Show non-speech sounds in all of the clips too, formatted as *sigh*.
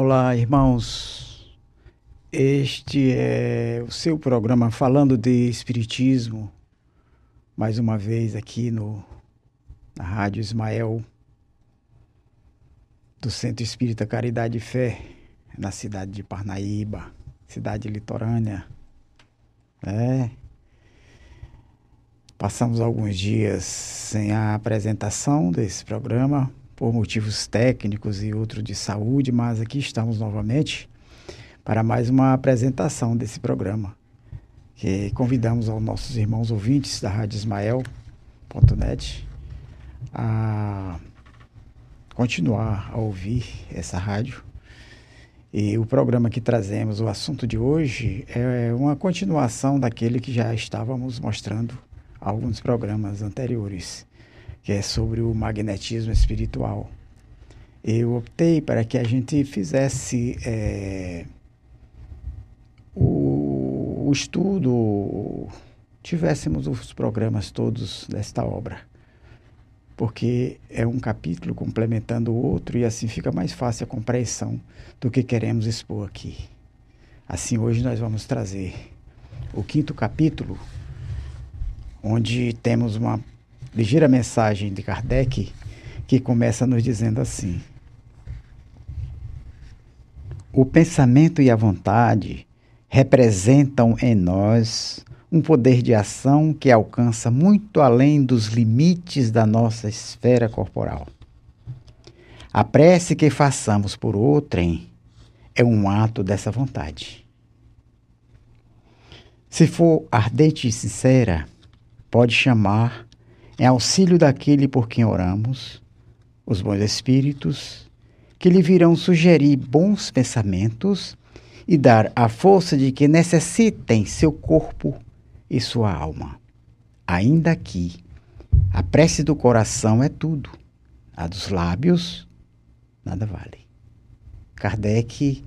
Olá, irmãos. Este é o seu programa falando de Espiritismo, mais uma vez aqui no, na Rádio Ismael, do Centro Espírita Caridade e Fé, na cidade de Parnaíba, cidade litorânea. É. Passamos alguns dias sem a apresentação desse programa, por motivos técnicos e outros de saúde, mas aqui estamos novamente para mais uma apresentação desse programa. Que convidamos aos nossos irmãos ouvintes da Rádio Ismael.net a continuar a ouvir essa rádio. E o programa que trazemos, o assunto de hoje, é uma continuação daquele que já estávamos mostrando alguns programas anteriores que é sobre o magnetismo espiritual. Eu optei para que a gente fizesse é, o, o estudo, tivéssemos os programas todos desta obra, porque é um capítulo complementando o outro e assim fica mais fácil a compreensão do que queremos expor aqui. Assim, hoje nós vamos trazer o quinto capítulo, onde temos uma ligeira mensagem de Kardec que começa nos dizendo assim: O pensamento e a vontade representam em nós um poder de ação que alcança muito além dos limites da nossa esfera corporal. A prece que façamos por outrem é um ato dessa vontade. Se for ardente e sincera, pode chamar em auxílio daquele por quem oramos, os bons espíritos, que lhe virão sugerir bons pensamentos e dar a força de que necessitem seu corpo e sua alma. Ainda aqui, a prece do coração é tudo, a dos lábios nada vale. Kardec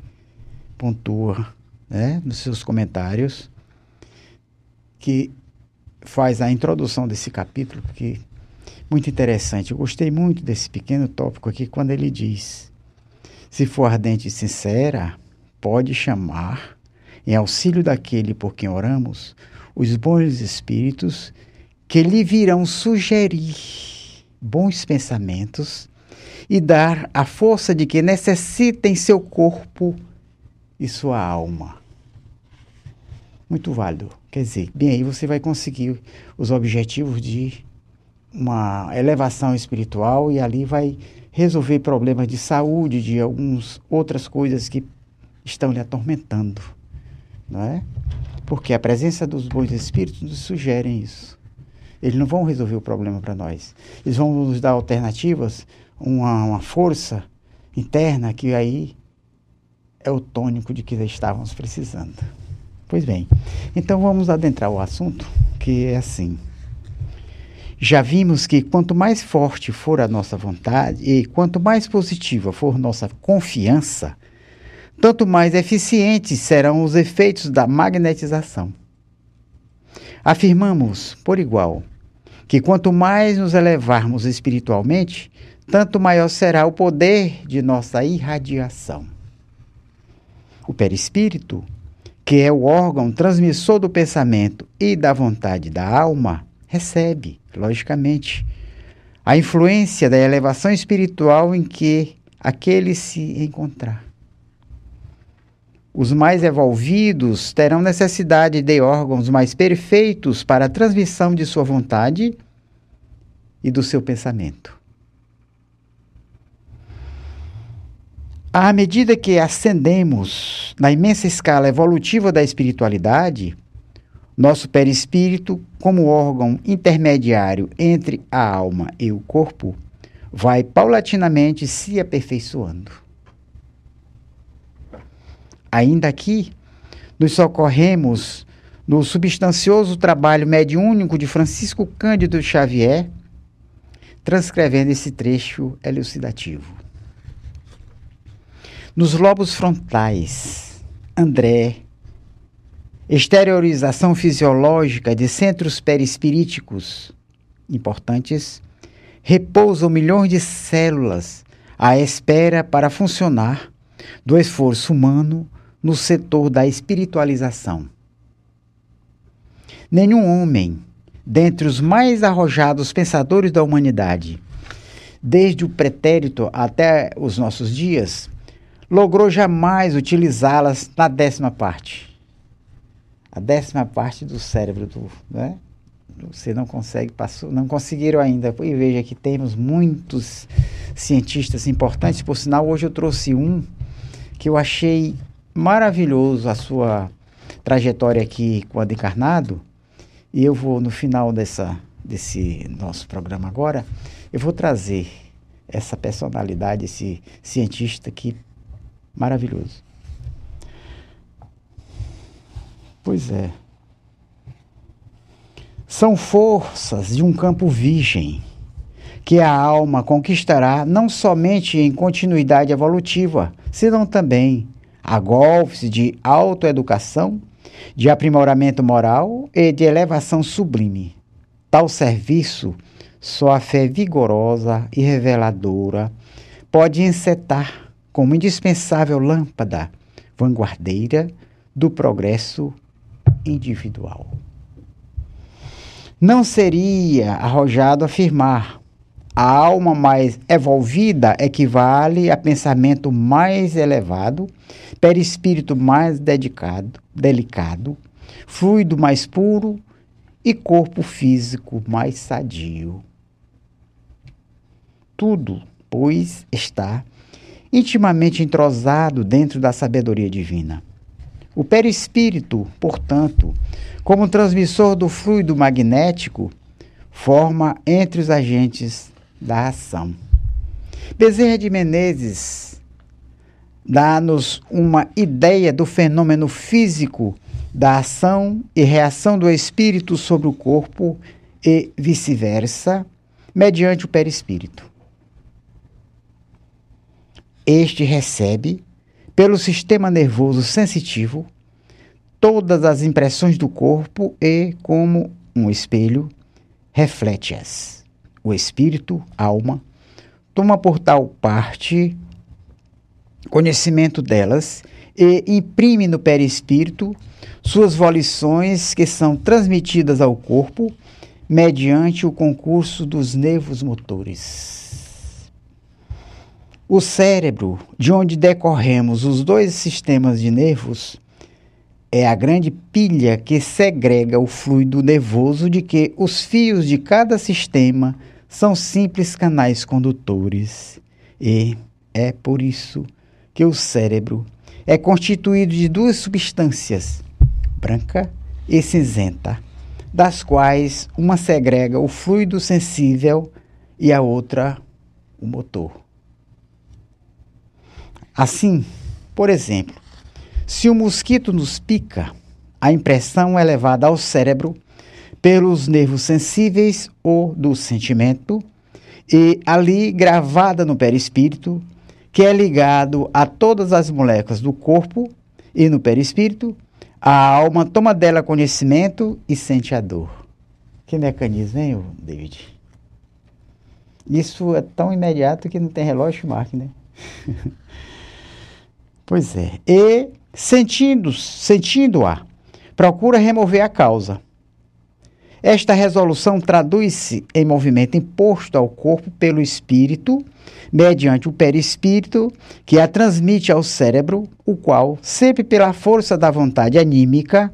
pontua né, nos seus comentários que faz a introdução desse capítulo, que muito interessante. Eu gostei muito desse pequeno tópico aqui quando ele diz: Se for ardente e sincera, pode chamar, em auxílio daquele por quem oramos, os bons espíritos que lhe virão sugerir bons pensamentos e dar a força de que necessita em seu corpo e sua alma. Muito válido. Quer dizer, bem aí você vai conseguir os objetivos de uma elevação espiritual e ali vai resolver problemas de saúde, de algumas outras coisas que estão lhe atormentando, não é? Porque a presença dos bons espíritos nos sugerem isso. Eles não vão resolver o problema para nós. Eles vão nos dar alternativas, uma, uma força interna que aí é o tônico de que estávamos precisando. Pois bem, então vamos adentrar o assunto, que é assim. Já vimos que quanto mais forte for a nossa vontade e quanto mais positiva for nossa confiança, tanto mais eficientes serão os efeitos da magnetização. Afirmamos, por igual, que quanto mais nos elevarmos espiritualmente, tanto maior será o poder de nossa irradiação. O perispírito que é o órgão transmissor do pensamento e da vontade da alma, recebe, logicamente, a influência da elevação espiritual em que aquele se encontrar. Os mais evolvidos terão necessidade de órgãos mais perfeitos para a transmissão de sua vontade e do seu pensamento. À medida que ascendemos na imensa escala evolutiva da espiritualidade, nosso perispírito, como órgão intermediário entre a alma e o corpo, vai paulatinamente se aperfeiçoando. Ainda aqui, nos socorremos no substancioso trabalho mediúnico de Francisco Cândido Xavier, transcrevendo esse trecho elucidativo. Nos lobos frontais, André, exteriorização fisiológica de centros perispiríticos importantes, repousam milhões de células à espera para funcionar do esforço humano no setor da espiritualização. Nenhum homem, dentre os mais arrojados pensadores da humanidade, desde o pretérito até os nossos dias, logrou jamais utilizá-las na décima parte. A décima parte do cérebro do, né? Você não consegue, passou, não conseguiram ainda. E veja que temos muitos cientistas importantes. Por sinal, hoje eu trouxe um que eu achei maravilhoso a sua trajetória aqui quando encarnado. E eu vou, no final dessa, desse nosso programa agora, eu vou trazer essa personalidade, esse cientista aqui maravilhoso. Pois é. São forças de um campo virgem que a alma conquistará não somente em continuidade evolutiva, senão também a golpes de autoeducação, de aprimoramento moral e de elevação sublime. Tal serviço, só a fé vigorosa e reveladora pode encetar como indispensável lâmpada vanguardeira do progresso individual. Não seria arrojado afirmar a alma mais evolvida equivale a pensamento mais elevado, perispírito mais dedicado, delicado, fluido mais puro e corpo físico mais sadio. Tudo, pois, está intimamente entrosado dentro da sabedoria divina. O perispírito, portanto, como transmissor do fluido magnético, forma entre os agentes da ação. Bezerra de Menezes dá-nos uma ideia do fenômeno físico da ação e reação do espírito sobre o corpo e vice-versa, mediante o perispírito. Este recebe, pelo sistema nervoso sensitivo, todas as impressões do corpo e, como um espelho, reflete-as o espírito, alma, toma por tal parte conhecimento delas e imprime no perispírito suas volições que são transmitidas ao corpo mediante o concurso dos nervos motores. O cérebro, de onde decorremos os dois sistemas de nervos, é a grande pilha que segrega o fluido nervoso de que os fios de cada sistema são simples canais condutores e é por isso que o cérebro é constituído de duas substâncias, branca e cinzenta, das quais uma segrega o fluido sensível e a outra o motor. Assim, por exemplo, se o mosquito nos pica, a impressão é levada ao cérebro pelos nervos sensíveis ou do sentimento, e ali gravada no perispírito, que é ligado a todas as moléculas do corpo e no perispírito, a alma toma dela conhecimento e sente a dor. Que mecanismo, hein, David? Isso é tão imediato que não tem relógio que marque, né? *laughs* pois é. E sentindo, sentindo-a, procura remover a causa esta resolução traduz-se em movimento imposto ao corpo pelo espírito, mediante o perispírito, que a transmite ao cérebro, o qual, sempre pela força da vontade anímica,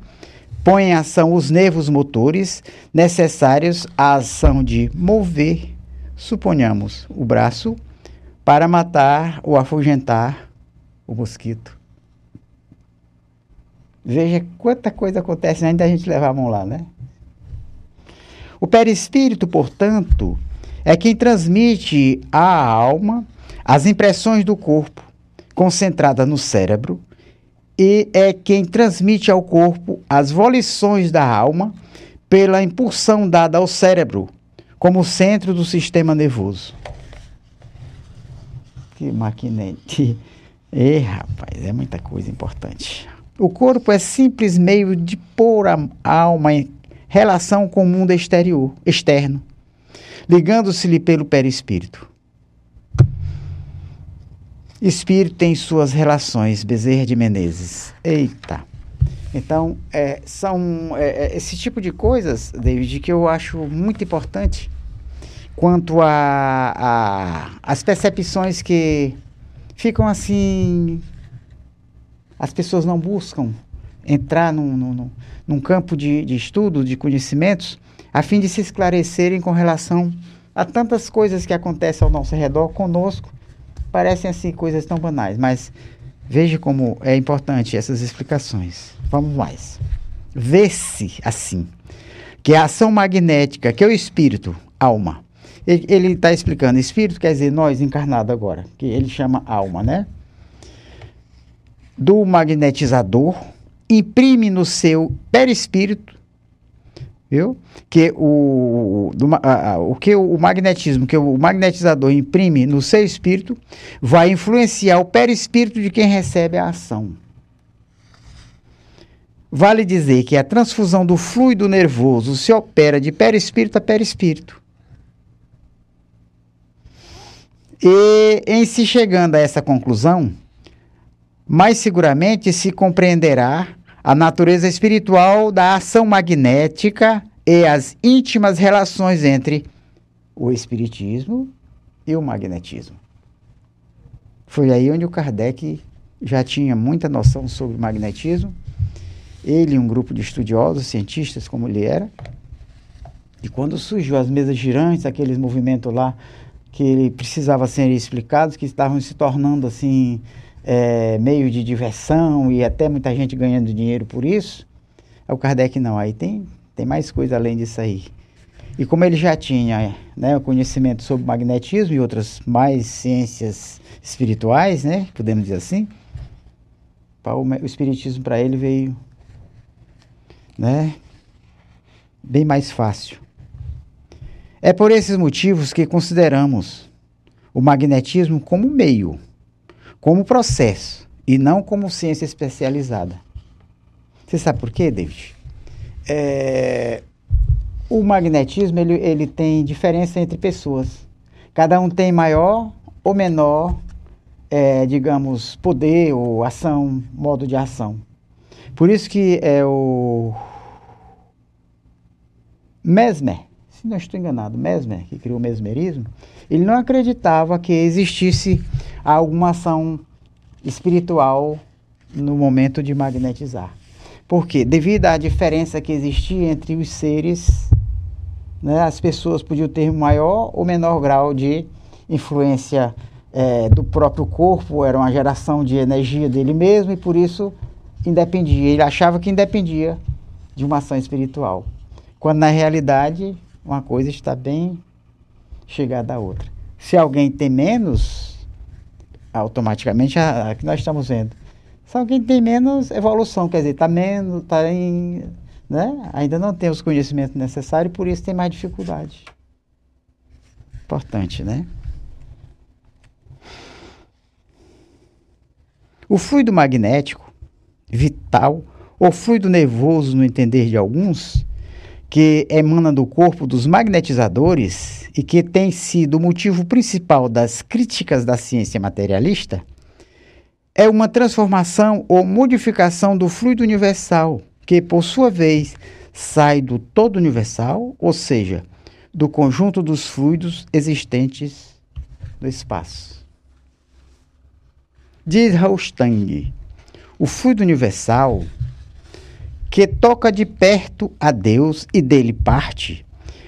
põe em ação os nervos motores necessários à ação de mover, suponhamos, o braço, para matar ou afugentar o mosquito. Veja quanta coisa acontece antes da gente levar a mão lá, né? O perispírito, portanto, é quem transmite à alma as impressões do corpo, concentrada no cérebro, e é quem transmite ao corpo as volições da alma pela impulsão dada ao cérebro, como centro do sistema nervoso. Que maquinete. Ei, rapaz, é muita coisa importante. O corpo é simples meio de pôr a alma em relação com o mundo exterior, externo, ligando-se-lhe pelo perispírito. Espírito tem suas relações, Bezerra de Menezes. Eita. Então, é, são é, é, esse tipo de coisas, David, que eu acho muito importante quanto as percepções que ficam assim. As pessoas não buscam entrar num, num, num campo de, de estudo, de conhecimentos, a fim de se esclarecerem com relação a tantas coisas que acontecem ao nosso redor conosco. Parecem assim coisas tão banais, mas veja como é importante essas explicações. Vamos mais. Vê-se assim que a ação magnética, que é o espírito, alma, ele está explicando, espírito quer dizer nós encarnado agora, que ele chama alma, né? Do magnetizador, imprime no seu perispírito, viu? Que o, do, a, a, o que o magnetismo, que o magnetizador imprime no seu espírito, vai influenciar o perispírito de quem recebe a ação. Vale dizer que a transfusão do fluido nervoso se opera de perispírito a perispírito. E em se chegando a essa conclusão, mais seguramente se compreenderá a natureza espiritual da ação magnética e as íntimas relações entre o espiritismo e o magnetismo. Foi aí onde o Kardec já tinha muita noção sobre magnetismo. Ele e um grupo de estudiosos, cientistas como ele era. E quando surgiu as mesas girantes, aqueles movimentos lá que ele precisava ser explicados, que estavam se tornando assim é, meio de diversão e até muita gente ganhando dinheiro por isso. O Kardec não, aí tem, tem mais coisa além disso aí. E como ele já tinha né, o conhecimento sobre magnetismo e outras mais ciências espirituais, né, podemos dizer assim, o espiritismo para ele veio né, bem mais fácil. É por esses motivos que consideramos o magnetismo como meio, como processo, e não como ciência especializada. Você sabe por quê, David? É, o magnetismo ele, ele tem diferença entre pessoas. Cada um tem maior ou menor, é, digamos, poder ou ação, modo de ação. Por isso que é o Mesmer, não estou enganado, Mesmer, que criou o mesmerismo, ele não acreditava que existisse alguma ação espiritual no momento de magnetizar. Por quê? Devido à diferença que existia entre os seres, né, as pessoas podiam ter maior ou menor grau de influência é, do próprio corpo, era uma geração de energia dele mesmo e por isso independia. Ele achava que independia de uma ação espiritual. Quando na realidade uma coisa está bem chegada à outra. Se alguém tem menos, automaticamente a, que nós estamos vendo. Se alguém tem menos evolução, quer dizer, está menos, está em. Né? Ainda não tem os conhecimentos necessários por isso tem mais dificuldade. Importante, né? O fluido magnético, vital, ou fluido nervoso no entender de alguns, que emana do corpo dos magnetizadores e que tem sido o motivo principal das críticas da ciência materialista, é uma transformação ou modificação do fluido universal, que por sua vez sai do todo universal, ou seja, do conjunto dos fluidos existentes no espaço. Diz Raustang, o fluido universal que toca de perto a Deus e dele parte,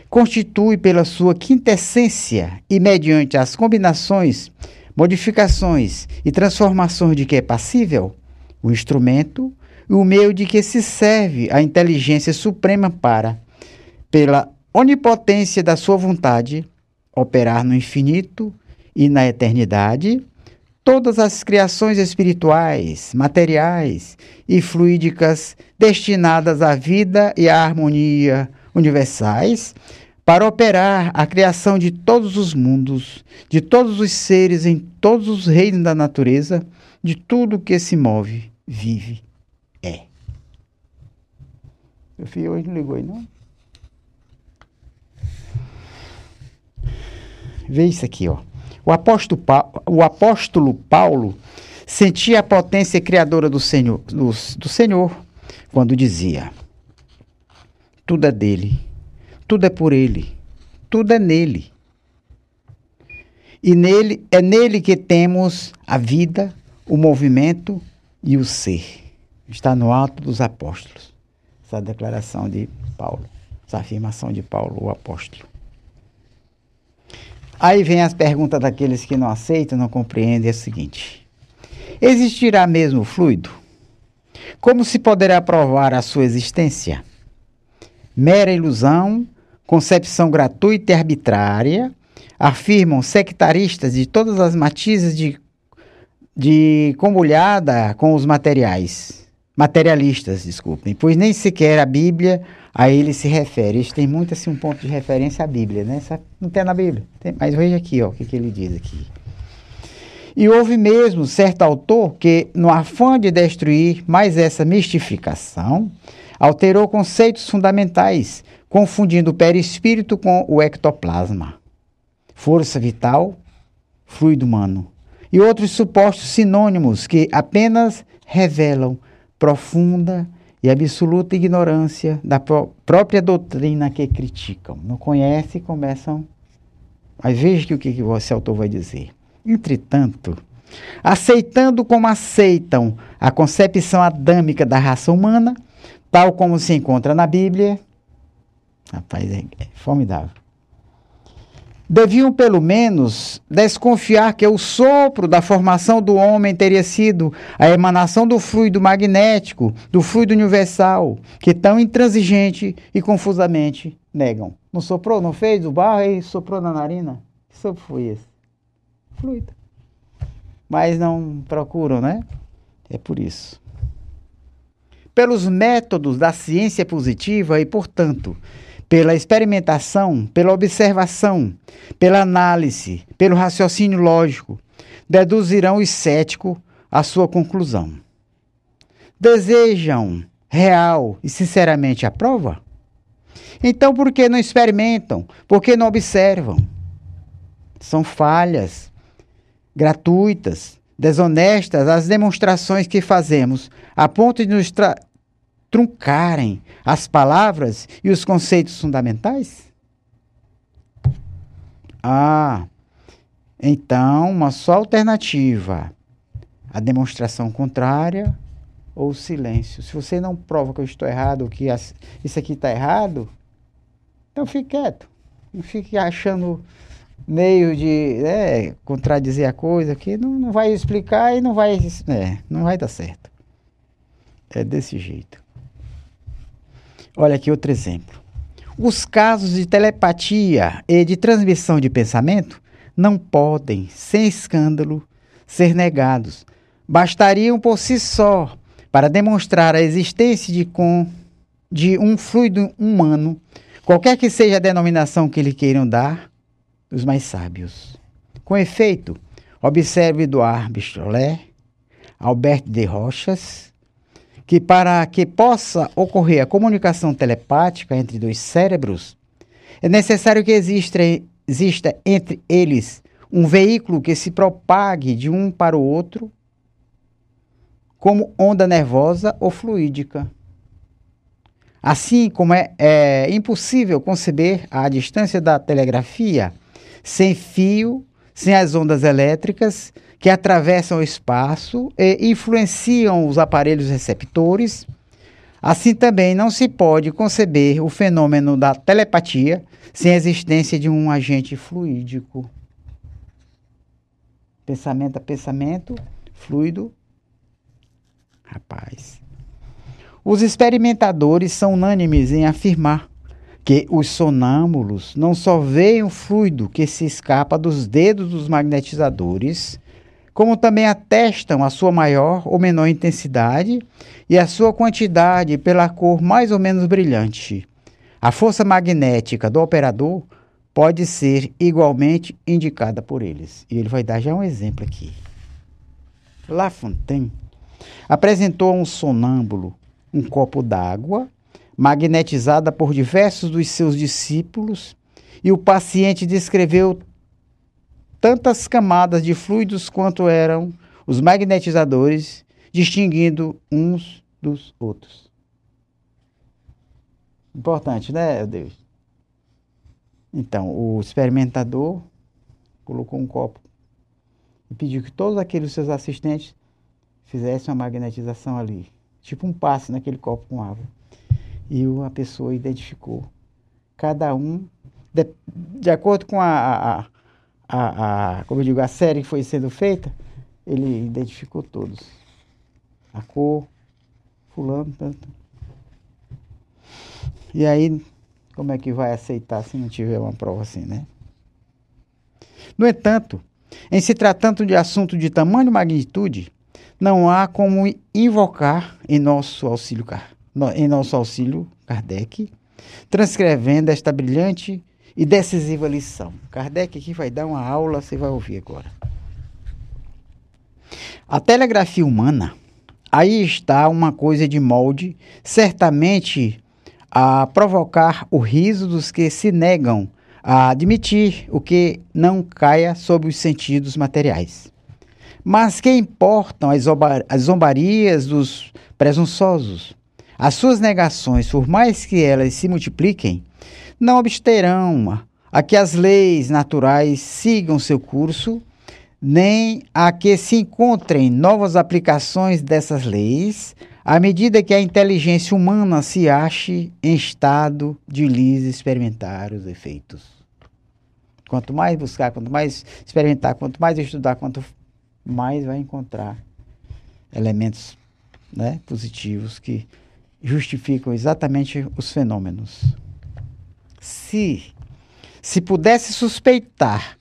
constitui pela sua quintessência e mediante as combinações, modificações e transformações de que é passível, o instrumento e o meio de que se serve a inteligência suprema para, pela onipotência da sua vontade, operar no infinito e na eternidade todas as criações espirituais, materiais e fluídicas destinadas à vida e à harmonia universais, para operar a criação de todos os mundos, de todos os seres em todos os reinos da natureza, de tudo que se move, vive, é. Meu filho hoje não ligou aí, não? Vê isso aqui, ó. O apóstolo, o apóstolo Paulo sentia a potência criadora do Senhor, do, do Senhor quando dizia: Tudo é dele, tudo é por ele, tudo é nele. E nele é nele que temos a vida, o movimento e o ser. Está no Ato dos Apóstolos. Essa declaração de Paulo, essa afirmação de Paulo, o apóstolo. Aí vem as perguntas daqueles que não aceitam, não compreendem, é o seguinte: Existirá mesmo fluido? Como se poderá provar a sua existência? Mera ilusão, concepção gratuita e arbitrária, afirmam sectaristas de todas as matizes de, de combulhada com os materiais. Materialistas, desculpem, pois nem sequer a Bíblia a ele se refere. Isso tem muito assim um ponto de referência à Bíblia, né? Não tem na Bíblia. Tem, mas veja aqui, ó, o que, que ele diz aqui. E houve mesmo certo autor que, no afã de destruir mais essa mistificação, alterou conceitos fundamentais, confundindo o perispírito com o ectoplasma, força vital, fluido humano, e outros supostos sinônimos que apenas revelam profunda e absoluta ignorância da pró própria doutrina que criticam. Não conhecem e começam. Mas veja o que, que esse autor vai dizer. Entretanto, aceitando como aceitam a concepção adâmica da raça humana, tal como se encontra na Bíblia, rapaz, é, é formidável. Deviam, pelo menos, desconfiar que o sopro da formação do homem teria sido a emanação do fluido magnético, do fluido universal, que tão intransigente e confusamente negam. Não soprou, não fez o barro e soprou na narina? Que sopro foi esse? fluida. Mas não procuram, né? É por isso. Pelos métodos da ciência positiva e, portanto, pela experimentação, pela observação, pela análise, pelo raciocínio lógico, deduzirão os céticos a sua conclusão. Desejam real e sinceramente a prova? Então, por que não experimentam? Por que não observam? São falhas gratuitas, desonestas as demonstrações que fazemos, a ponto de nos truncarem as palavras e os conceitos fundamentais? Ah, então uma só alternativa: a demonstração contrária ou o silêncio. Se você não prova que eu estou errado, que isso aqui está errado, então fique quieto. Não fique achando meio de é, contradizer a coisa que não, não vai explicar e não vai, é, não vai dar certo. É desse jeito. Olha aqui outro exemplo. Os casos de telepatia e de transmissão de pensamento não podem, sem escândalo, ser negados. Bastariam por si só para demonstrar a existência de, com, de um fluido humano, qualquer que seja a denominação que lhe queiram dar, dos mais sábios. Com efeito, observe Eduard Bistrolé, Alberto de Rochas, que para que possa ocorrer a comunicação telepática entre dois cérebros, é necessário que exista, exista entre eles um veículo que se propague de um para o outro como onda nervosa ou fluídica. Assim como é, é impossível conceber a distância da telegrafia sem fio, sem as ondas elétricas que atravessam o espaço e influenciam os aparelhos receptores. Assim também não se pode conceber o fenômeno da telepatia sem a existência de um agente fluídico. Pensamento a pensamento, fluido. Rapaz. Os experimentadores são unânimes em afirmar que os sonâmbulos não só veem o fluido que se escapa dos dedos dos magnetizadores, como também atestam a sua maior ou menor intensidade e a sua quantidade pela cor mais ou menos brilhante. A força magnética do operador pode ser igualmente indicada por eles. E ele vai dar já um exemplo aqui. La Fontaine apresentou a um sonâmbulo um copo d'água magnetizada por diversos dos seus discípulos, e o paciente descreveu tantas camadas de fluidos quanto eram os magnetizadores, distinguindo uns dos outros. Importante, né, Deus? Então, o experimentador colocou um copo e pediu que todos aqueles seus assistentes fizessem uma magnetização ali, tipo um passe naquele copo com água. E a pessoa identificou cada um, de, de acordo com a, a, a, a, como eu digo, a série que foi sendo feita, ele identificou todos. A cor, fulano, tanto. E aí, como é que vai aceitar se não tiver uma prova assim, né? No entanto, em se tratando de assunto de tamanho magnitude, não há como invocar em nosso auxílio, em nosso auxílio Kardec, transcrevendo esta brilhante e decisiva lição. Kardec aqui vai dar uma aula, você vai ouvir agora. A telegrafia humana, aí está uma coisa de molde, certamente a provocar o riso dos que se negam a admitir o que não caia sobre os sentidos materiais. Mas que importam as zombarias dos presunçosos? As suas negações, por mais que elas se multipliquem, não obsterão a que as leis naturais sigam seu curso, nem a que se encontrem novas aplicações dessas leis, à medida que a inteligência humana se ache em estado de lhes experimentar os efeitos. Quanto mais buscar, quanto mais experimentar, quanto mais estudar, quanto mais vai encontrar elementos né, positivos que justificam exatamente os fenômenos. Se se pudesse suspeitar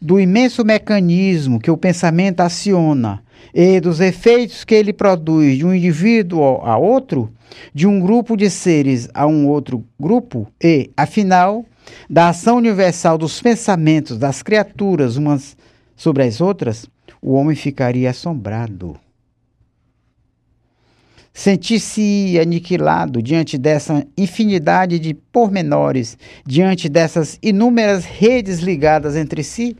do imenso mecanismo que o pensamento aciona e dos efeitos que ele produz de um indivíduo a outro, de um grupo de seres a um outro grupo, e, afinal, da ação universal dos pensamentos das criaturas umas sobre as outras, o homem ficaria assombrado. Sentir-se aniquilado diante dessa infinidade de pormenores, diante dessas inúmeras redes ligadas entre si,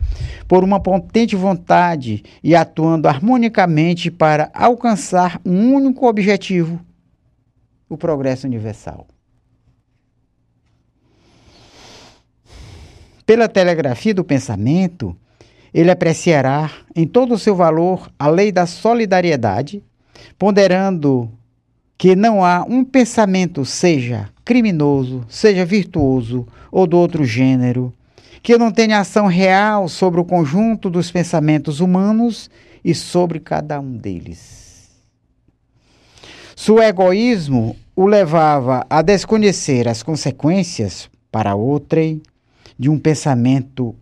por uma potente vontade e atuando harmonicamente para alcançar um único objetivo: o progresso universal. Pela telegrafia do pensamento, ele apreciará em todo o seu valor a lei da solidariedade, ponderando que não há um pensamento, seja criminoso, seja virtuoso ou do outro gênero, que não tenha ação real sobre o conjunto dos pensamentos humanos e sobre cada um deles. Seu egoísmo o levava a desconhecer as consequências para outrem de um pensamento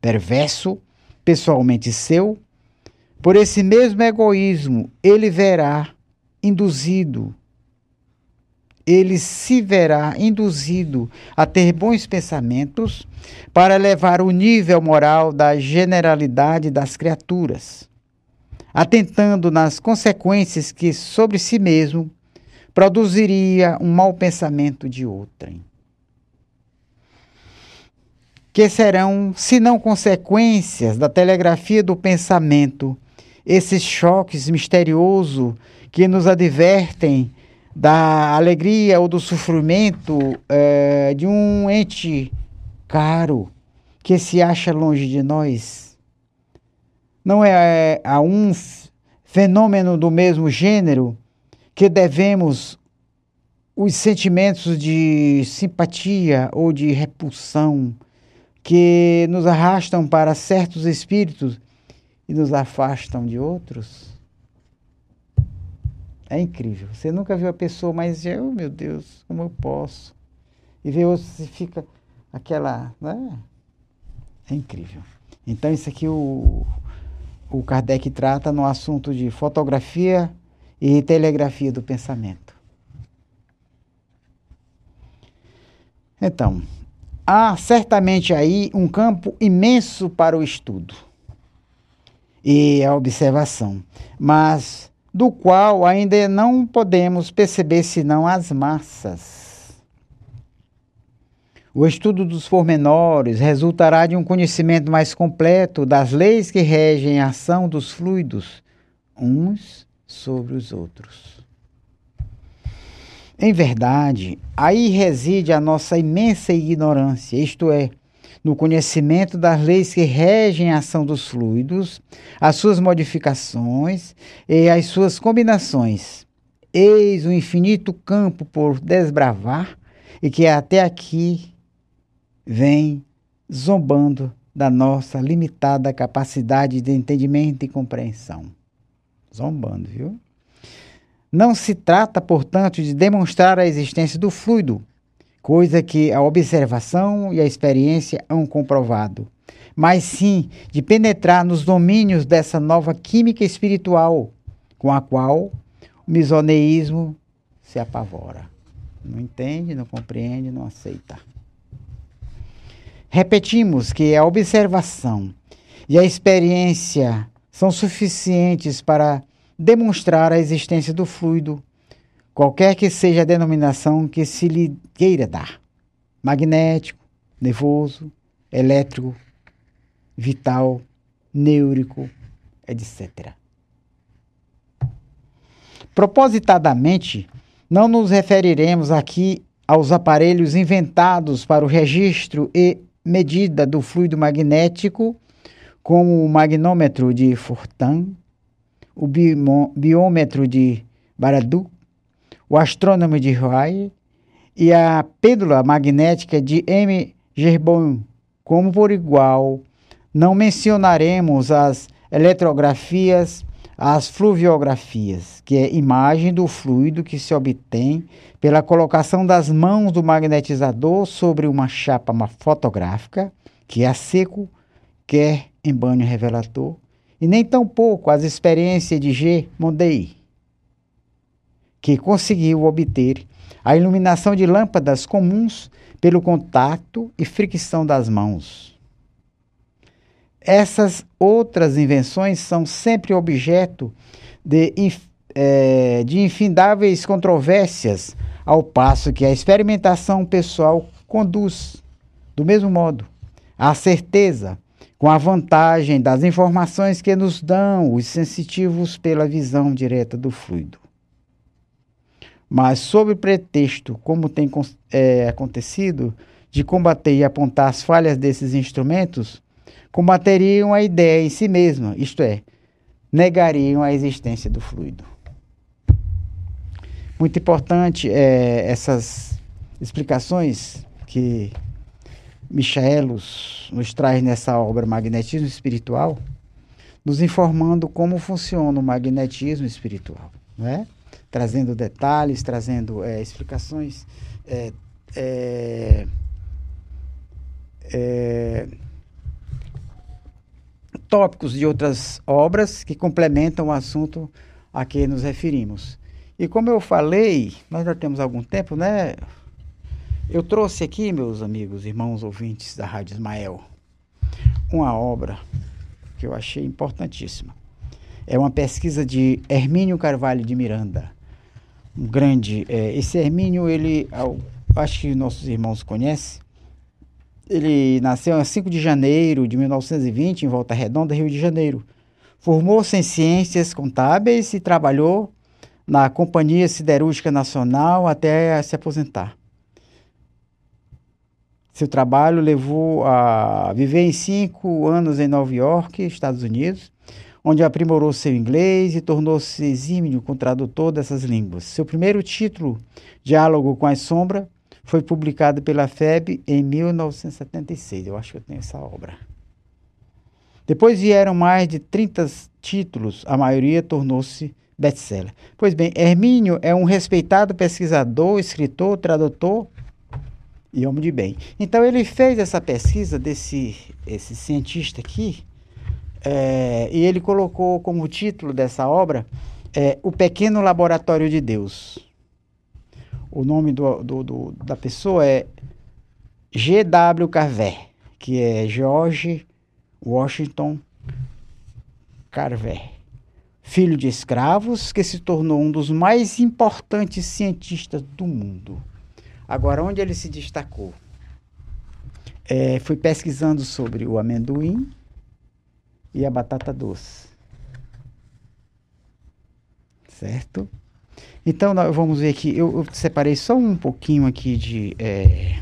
perverso, pessoalmente seu, por esse mesmo egoísmo, ele verá induzido, ele se verá induzido a ter bons pensamentos para elevar o nível moral da generalidade das criaturas, atentando nas consequências que sobre si mesmo produziria um mau pensamento de outrem. Que serão, se não consequências da telegrafia do pensamento, esses choques misteriosos que nos advertem da alegria ou do sofrimento é, de um ente caro que se acha longe de nós. Não é a um fenômeno do mesmo gênero que devemos os sentimentos de simpatia ou de repulsão que nos arrastam para certos espíritos e nos afastam de outros. É incrível. Você nunca viu a pessoa, mas oh, meu Deus, como eu posso? E ver outros e fica aquela. Né? É incrível. Então, isso aqui o, o Kardec trata no assunto de fotografia e telegrafia do pensamento. Então, há certamente aí um campo imenso para o estudo e a observação, mas do qual ainda não podemos perceber senão as massas. O estudo dos pormenores resultará de um conhecimento mais completo das leis que regem a ação dos fluidos uns sobre os outros. Em verdade, aí reside a nossa imensa ignorância, isto é, no conhecimento das leis que regem a ação dos fluidos, as suas modificações e as suas combinações. Eis o infinito campo por desbravar e que até aqui vem zombando da nossa limitada capacidade de entendimento e compreensão. Zombando, viu? Não se trata, portanto, de demonstrar a existência do fluido, coisa que a observação e a experiência hão comprovado, mas sim de penetrar nos domínios dessa nova química espiritual com a qual o misoneísmo se apavora. Não entende, não compreende, não aceita. Repetimos que a observação e a experiência são suficientes para demonstrar a existência do fluido, qualquer que seja a denominação que se lhe queira dar: magnético, nervoso, elétrico, vital, neurico, etc. Propositadamente, não nos referiremos aqui aos aparelhos inventados para o registro e medida do fluido magnético, como o magnômetro de Fortin, o biômetro de Baradu, o astrônomo de Roy e a pêndula magnética de M. Gerbon, como por igual. Não mencionaremos as eletrografias, as fluviografias, que é imagem do fluido que se obtém pela colocação das mãos do magnetizador sobre uma chapa fotográfica, que é a seco, quer em banho revelador, e nem tampouco as experiências de G. Mondei, que conseguiu obter a iluminação de lâmpadas comuns pelo contato e fricção das mãos. Essas outras invenções são sempre objeto de, é, de infindáveis controvérsias, ao passo que a experimentação pessoal conduz, do mesmo modo, à certeza com a vantagem das informações que nos dão os sensitivos pela visão direta do fluido. Mas, sob pretexto, como tem é, acontecido, de combater e apontar as falhas desses instrumentos, combateriam a ideia em si mesma, isto é, negariam a existência do fluido. Muito importante é, essas explicações que Michaelos nos traz nessa obra Magnetismo Espiritual, nos informando como funciona o magnetismo espiritual, né? Trazendo detalhes, trazendo é, explicações, é, é, tópicos de outras obras que complementam o assunto a que nos referimos. E como eu falei, nós já temos algum tempo, né, eu trouxe aqui, meus amigos, irmãos ouvintes da Rádio Ismael, uma obra que eu achei importantíssima. É uma pesquisa de Hermínio Carvalho de Miranda, um grande. É, esse Hermínio, ele, acho que nossos irmãos conhecem. Ele nasceu em 5 de janeiro de 1920 em Volta Redonda, Rio de Janeiro. Formou-se em ciências contábeis e trabalhou na Companhia Siderúrgica Nacional até se aposentar. Seu trabalho levou a viver em cinco anos em Nova York, Estados Unidos, onde aprimorou seu inglês e tornou-se exímio com tradutor dessas línguas. Seu primeiro título, Diálogo com a Sombra, foi publicado pela FEB em 1976. Eu acho que eu tenho essa obra. Depois vieram mais de 30 títulos, a maioria tornou-se best-seller. Pois bem, Hermínio é um respeitado pesquisador, escritor, tradutor e homem de bem. Então ele fez essa pesquisa desse esse cientista aqui é, e ele colocou como título dessa obra é, O Pequeno Laboratório de Deus. O nome do, do, do da pessoa é G.W. Carver, que é George Washington Carver, filho de escravos que se tornou um dos mais importantes cientistas do mundo. Agora, onde ele se destacou? é, fui pesquisando sobre o amendoim e a batata doce. Certo? Então, nós vamos ver aqui. Eu, eu separei só um pouquinho aqui de. É,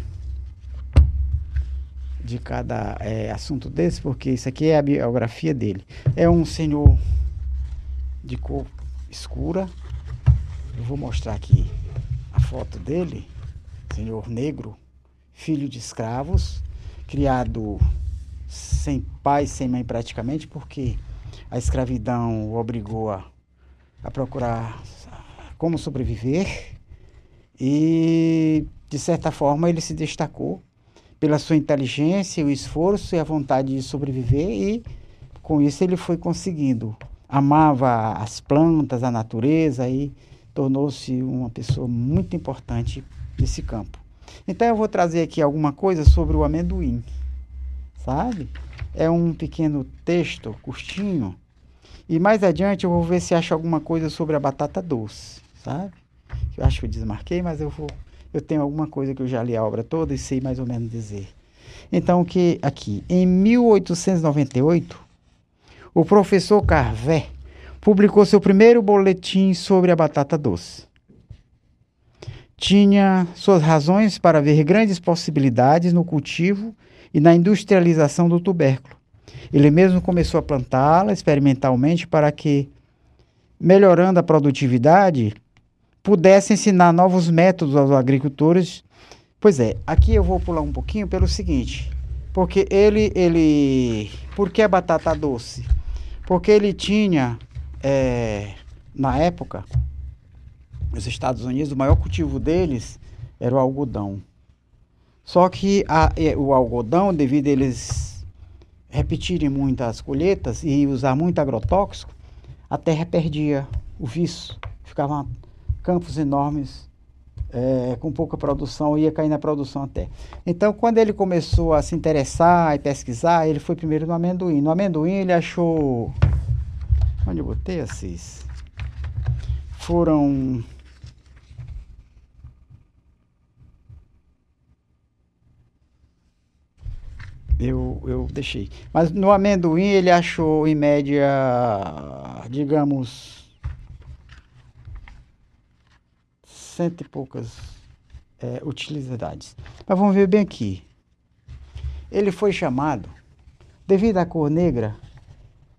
de cada é, assunto desse, porque isso aqui é a biografia dele. É um senhor de cor escura. Eu vou mostrar aqui a foto dele. Senhor negro, filho de escravos, criado sem pai, sem mãe praticamente, porque a escravidão o obrigou a, a procurar como sobreviver e de certa forma ele se destacou pela sua inteligência, o esforço e a vontade de sobreviver e com isso ele foi conseguindo. Amava as plantas, a natureza e tornou-se uma pessoa muito importante nesse campo. Então eu vou trazer aqui alguma coisa sobre o amendoim, sabe? É um pequeno texto curtinho e mais adiante eu vou ver se acho alguma coisa sobre a batata doce, sabe? Eu acho que eu desmarquei, mas eu vou eu tenho alguma coisa que eu já li a obra toda e sei mais ou menos dizer. Então, que aqui, em 1898, o professor Carvé publicou seu primeiro boletim sobre a batata doce. Tinha suas razões para ver grandes possibilidades no cultivo e na industrialização do tubérculo. Ele mesmo começou a plantá-la experimentalmente para que, melhorando a produtividade, pudesse ensinar novos métodos aos agricultores. Pois é, aqui eu vou pular um pouquinho pelo seguinte, porque ele, ele, por que a batata doce? Porque ele tinha, é, na época, nos Estados Unidos, o maior cultivo deles era o algodão. Só que a, o algodão, devido a eles repetirem muitas colheitas e usar muito agrotóxico, a terra perdia o viço, ficava campos enormes, é, com pouca produção, ia cair na produção até. Então, quando ele começou a se interessar e pesquisar, ele foi primeiro no amendoim. No amendoim, ele achou. Onde eu botei, Assis? Foram. Eu, eu deixei. Mas no amendoim ele achou em média, digamos, cento e poucas é, utilidades. Mas vamos ver bem aqui. Ele foi chamado, devido à cor negra,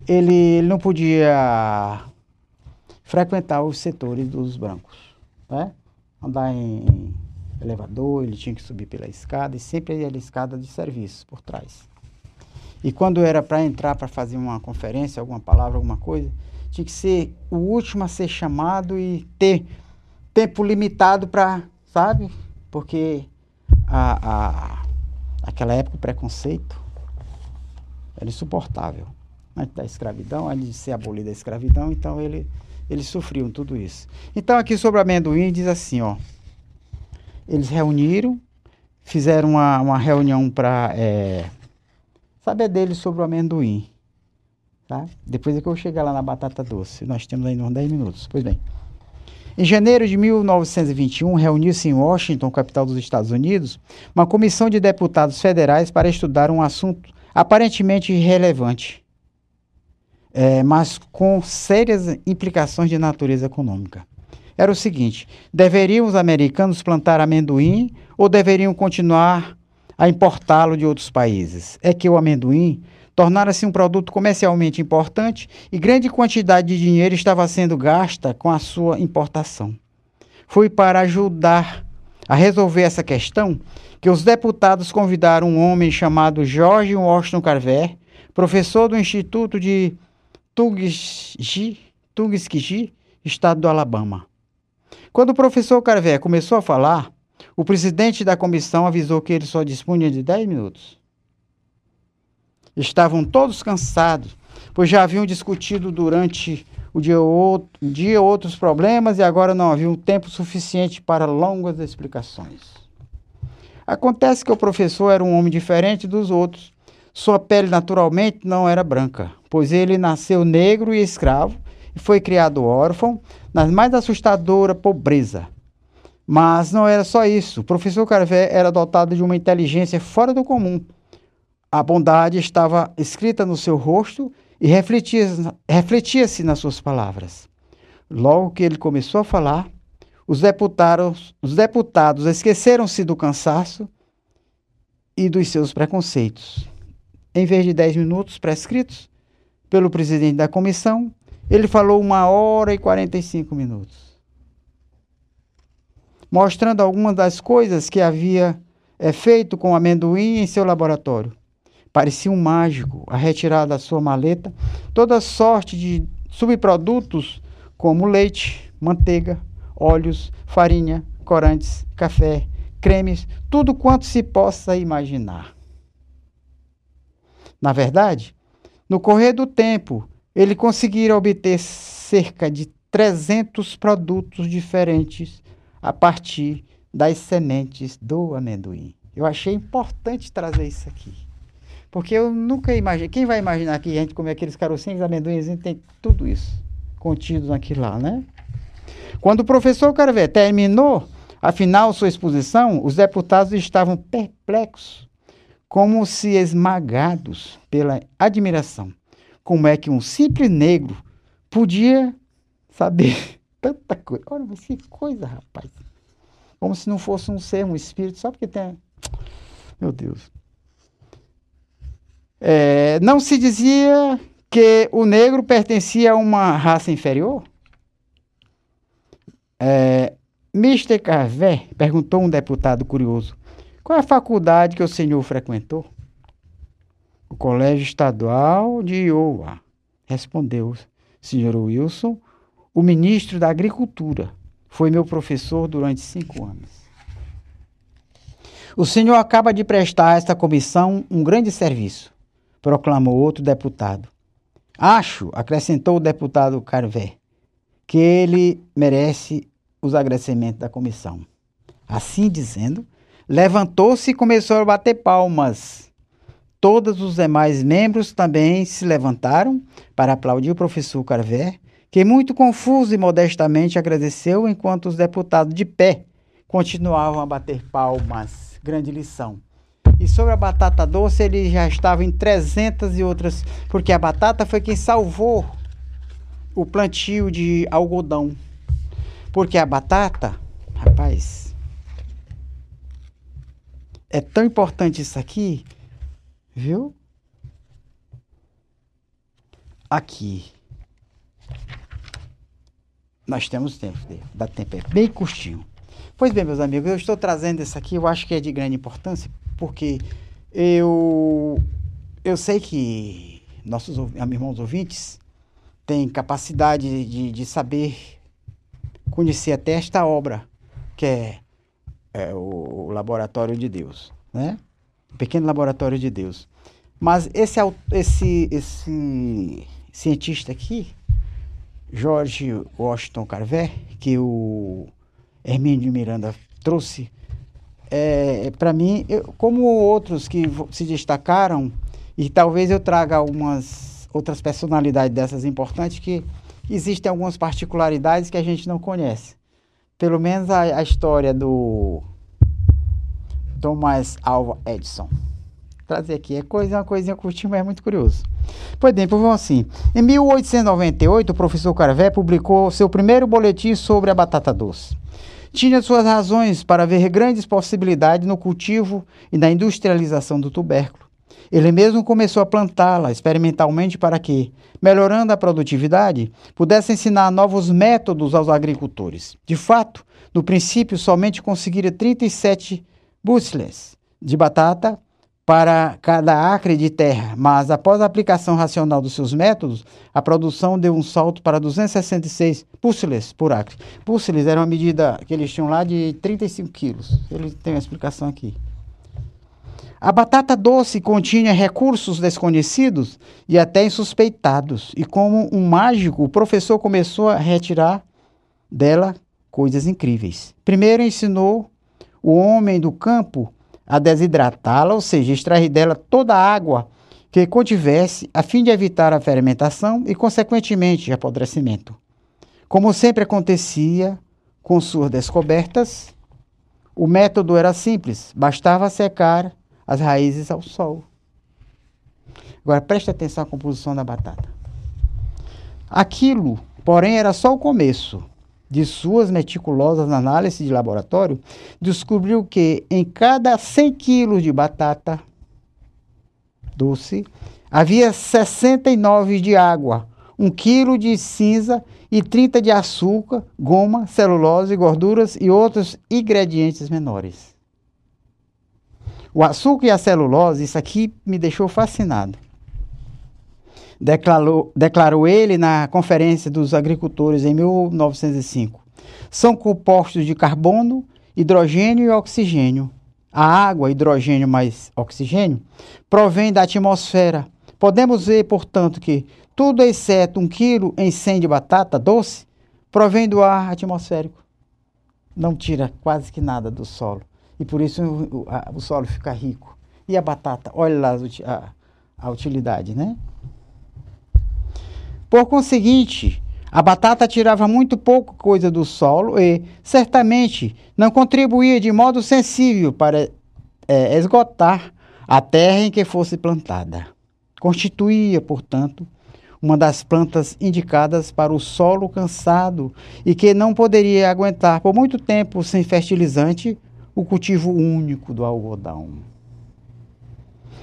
ele, ele não podia frequentar os setores dos brancos. Né? Andar em elevador, ele tinha que subir pela escada e sempre era escada de serviço por trás. E quando era para entrar para fazer uma conferência, alguma palavra, alguma coisa, tinha que ser o último a ser chamado e ter tempo limitado para, sabe? Porque a, a, aquela época o preconceito era insuportável. Antes da escravidão, antes de ser abolida a escravidão, então ele, eles sofriam tudo isso. Então aqui sobre o amendoim diz assim, ó. Eles reuniram, fizeram uma, uma reunião para é, saber deles sobre o amendoim. Tá? Depois é que eu chegar lá na batata doce. Nós temos ainda uns 10 minutos. Pois bem. Em janeiro de 1921, reuniu-se em Washington, capital dos Estados Unidos, uma comissão de deputados federais para estudar um assunto aparentemente irrelevante, é, mas com sérias implicações de natureza econômica. Era o seguinte: deveriam os americanos plantar amendoim ou deveriam continuar a importá-lo de outros países? É que o amendoim tornara-se um produto comercialmente importante e grande quantidade de dinheiro estava sendo gasta com a sua importação. Foi para ajudar a resolver essa questão que os deputados convidaram um homem chamado George Washington Carver, professor do Instituto de Tuskegee, estado do Alabama. Quando o professor Carver começou a falar, o presidente da comissão avisou que ele só dispunha de 10 minutos. Estavam todos cansados, pois já haviam discutido durante o dia, outro, dia outros problemas e agora não havia um tempo suficiente para longas explicações. Acontece que o professor era um homem diferente dos outros. Sua pele naturalmente não era branca, pois ele nasceu negro e escravo e foi criado órfão na mais assustadora pobreza. Mas não era só isso. O professor Carvé era dotado de uma inteligência fora do comum A bondade estava escrita no seu rosto e refletia-se refletia nas suas palavras. Logo que ele começou a falar, os deputados, os deputados esqueceram-se do cansaço e dos seus preconceitos. Em vez de dez minutos prescritos pelo presidente da comissão, ele falou uma hora e quarenta e cinco minutos, mostrando algumas das coisas que havia é, feito com amendoim em seu laboratório. Parecia um mágico a retirar da sua maleta toda sorte de subprodutos como leite, manteiga, óleos, farinha, corantes, café, cremes, tudo quanto se possa imaginar. Na verdade, no correr do tempo, ele conseguira obter cerca de 300 produtos diferentes a partir das sementes do amendoim. Eu achei importante trazer isso aqui. Porque eu nunca imaginei. Quem vai imaginar que a gente comer aqueles carocinhos, amendoins, tem tudo isso contido naquilo lá, né? Quando o professor Carvé terminou, afinal, sua exposição, os deputados estavam perplexos, como se esmagados pela admiração. Como é que um simples negro podia saber *laughs* tanta coisa? Olha, mas que coisa, rapaz. Como se não fosse um ser, um espírito, só porque tem. Meu Deus. É, não se dizia que o negro pertencia a uma raça inferior? É, Mr. Carvé, perguntou um deputado curioso, qual é a faculdade que o senhor frequentou? O Colégio Estadual de Iowa, respondeu senhor Wilson, o ministro da Agricultura. Foi meu professor durante cinco anos. O senhor acaba de prestar a esta comissão um grande serviço, proclamou outro deputado. Acho, acrescentou o deputado Carvé, que ele merece os agradecimentos da comissão. Assim dizendo, levantou-se e começou a bater palmas. Todos os demais membros também se levantaram para aplaudir o professor Carvé, que, muito confuso e modestamente, agradeceu, enquanto os deputados de pé continuavam a bater palmas. Grande lição. E sobre a batata doce, ele já estava em 300 e outras, porque a batata foi quem salvou o plantio de algodão. Porque a batata, rapaz, é tão importante isso aqui, viu? Aqui. Nós temos tempo, dá tempo, é bem curtinho. Pois bem, meus amigos, eu estou trazendo isso aqui, eu acho que é de grande importância, porque eu, eu sei que nossos irmãos ouvintes têm capacidade de, de saber conhecer até esta obra, que é, é o, Laboratório de Deus, né? O pequeno Laboratório de Deus. Mas esse, esse, esse cientista aqui, George Washington Carver, que o Hermínio Miranda trouxe, é, para mim, eu, como outros que se destacaram, e talvez eu traga algumas outras personalidades dessas importantes que existem algumas particularidades que a gente não conhece. Pelo menos a, a história do Thomas Alva Edison. Trazer aqui, é coisa, uma coisinha curtinha, mas é muito curioso. Pois bem, vamos assim. Em 1898, o professor Carvé publicou seu primeiro boletim sobre a batata doce. Tinha suas razões para ver grandes possibilidades no cultivo e na industrialização do tubérculo. Ele mesmo começou a plantá-la experimentalmente para que, melhorando a produtividade, pudesse ensinar novos métodos aos agricultores. De fato, no princípio, somente conseguira 37 bushels de batata para cada acre de terra, mas após a aplicação racional dos seus métodos, a produção deu um salto para 266 bushels por acre. Bushels era uma medida que eles tinham lá de 35 quilos. Ele tem uma explicação aqui. A batata doce continha recursos desconhecidos e até insuspeitados, e como um mágico, o professor começou a retirar dela coisas incríveis. Primeiro ensinou o homem do campo a desidratá-la, ou seja, extrair dela toda a água que contivesse, a fim de evitar a fermentação e, consequentemente, apodrecimento. Como sempre acontecia com suas descobertas, o método era simples, bastava secar as raízes ao sol. Agora preste atenção à composição da batata. Aquilo, porém, era só o começo de suas meticulosas análises de laboratório, descobriu que em cada 100 quilos de batata doce havia 69 de água, 1 quilo de cinza e 30 de açúcar, goma, celulose, gorduras e outros ingredientes menores. O açúcar e a celulose, isso aqui me deixou fascinado declarou, declarou ele na Conferência dos Agricultores em 1905. São compostos de carbono, hidrogênio e oxigênio. A água, hidrogênio mais oxigênio, provém da atmosfera. Podemos ver, portanto, que tudo exceto um quilo em 100 de batata doce provém do ar atmosférico. Não tira quase que nada do solo. E por isso o, a, o solo fica rico. E a batata? Olha lá a, a utilidade, né? Por conseguinte, a batata tirava muito pouco coisa do solo e, certamente, não contribuía de modo sensível para é, esgotar a terra em que fosse plantada. Constituía, portanto, uma das plantas indicadas para o solo cansado e que não poderia aguentar por muito tempo sem fertilizante o cultivo único do algodão.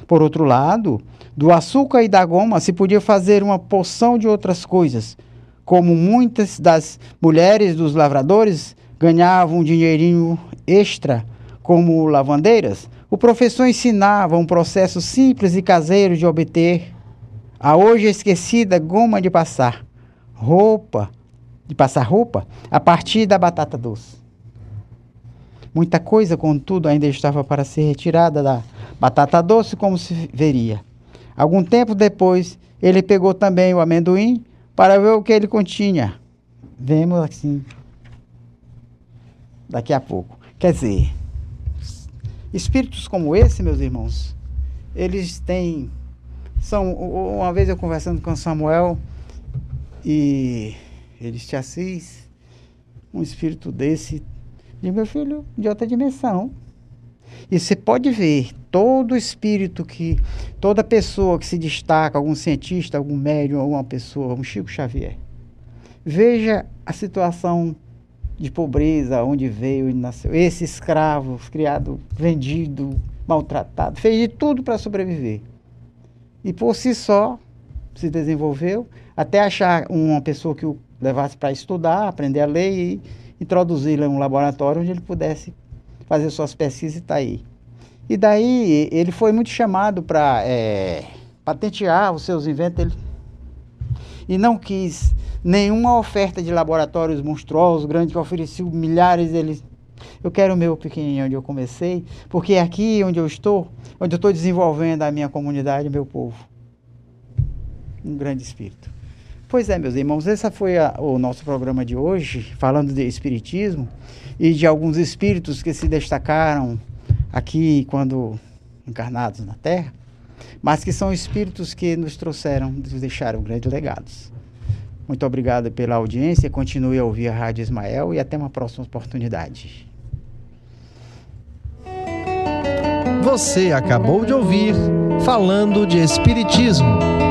Por outro lado, do açúcar e da goma se podia fazer uma porção de outras coisas, como muitas das mulheres dos lavradores ganhavam um dinheirinho extra como lavandeiras, o professor ensinava um processo simples e caseiro de obter a hoje esquecida goma de passar roupa, de passar roupa, a partir da batata doce. Muita coisa, contudo, ainda estava para ser retirada da batata doce, como se veria. Algum tempo depois, ele pegou também o amendoim para ver o que ele continha. Vemos assim daqui a pouco. Quer dizer, espíritos como esse, meus irmãos, eles têm. São, uma vez eu conversando com Samuel e eles te Assis, um espírito desse, de meu filho, de outra dimensão. E você pode ver todo espírito que, toda pessoa que se destaca, algum cientista, algum médium, alguma pessoa, um Chico Xavier. Veja a situação de pobreza, onde veio e nasceu. Esse escravo, criado, vendido, maltratado, fez de tudo para sobreviver. E por si só se desenvolveu, até achar uma pessoa que o levasse para estudar, aprender a ler e introduzir lo em um laboratório onde ele pudesse fazer suas pesquisas e está aí. E daí ele foi muito chamado para é, patentear os seus inventos ele, e não quis nenhuma oferta de laboratórios monstruosos, grandes, que ofereciam milhares. Ele, eu quero o meu pequenininho onde eu comecei, porque é aqui onde eu estou, onde eu estou desenvolvendo a minha comunidade, meu povo. Um grande espírito. Pois é, meus irmãos, esse foi a, o nosso programa de hoje, falando de Espiritismo e de alguns espíritos que se destacaram aqui quando encarnados na Terra, mas que são espíritos que nos trouxeram, nos deixaram grandes legados. Muito obrigado pela audiência, continue a ouvir a Rádio Ismael e até uma próxima oportunidade. Você acabou de ouvir Falando de Espiritismo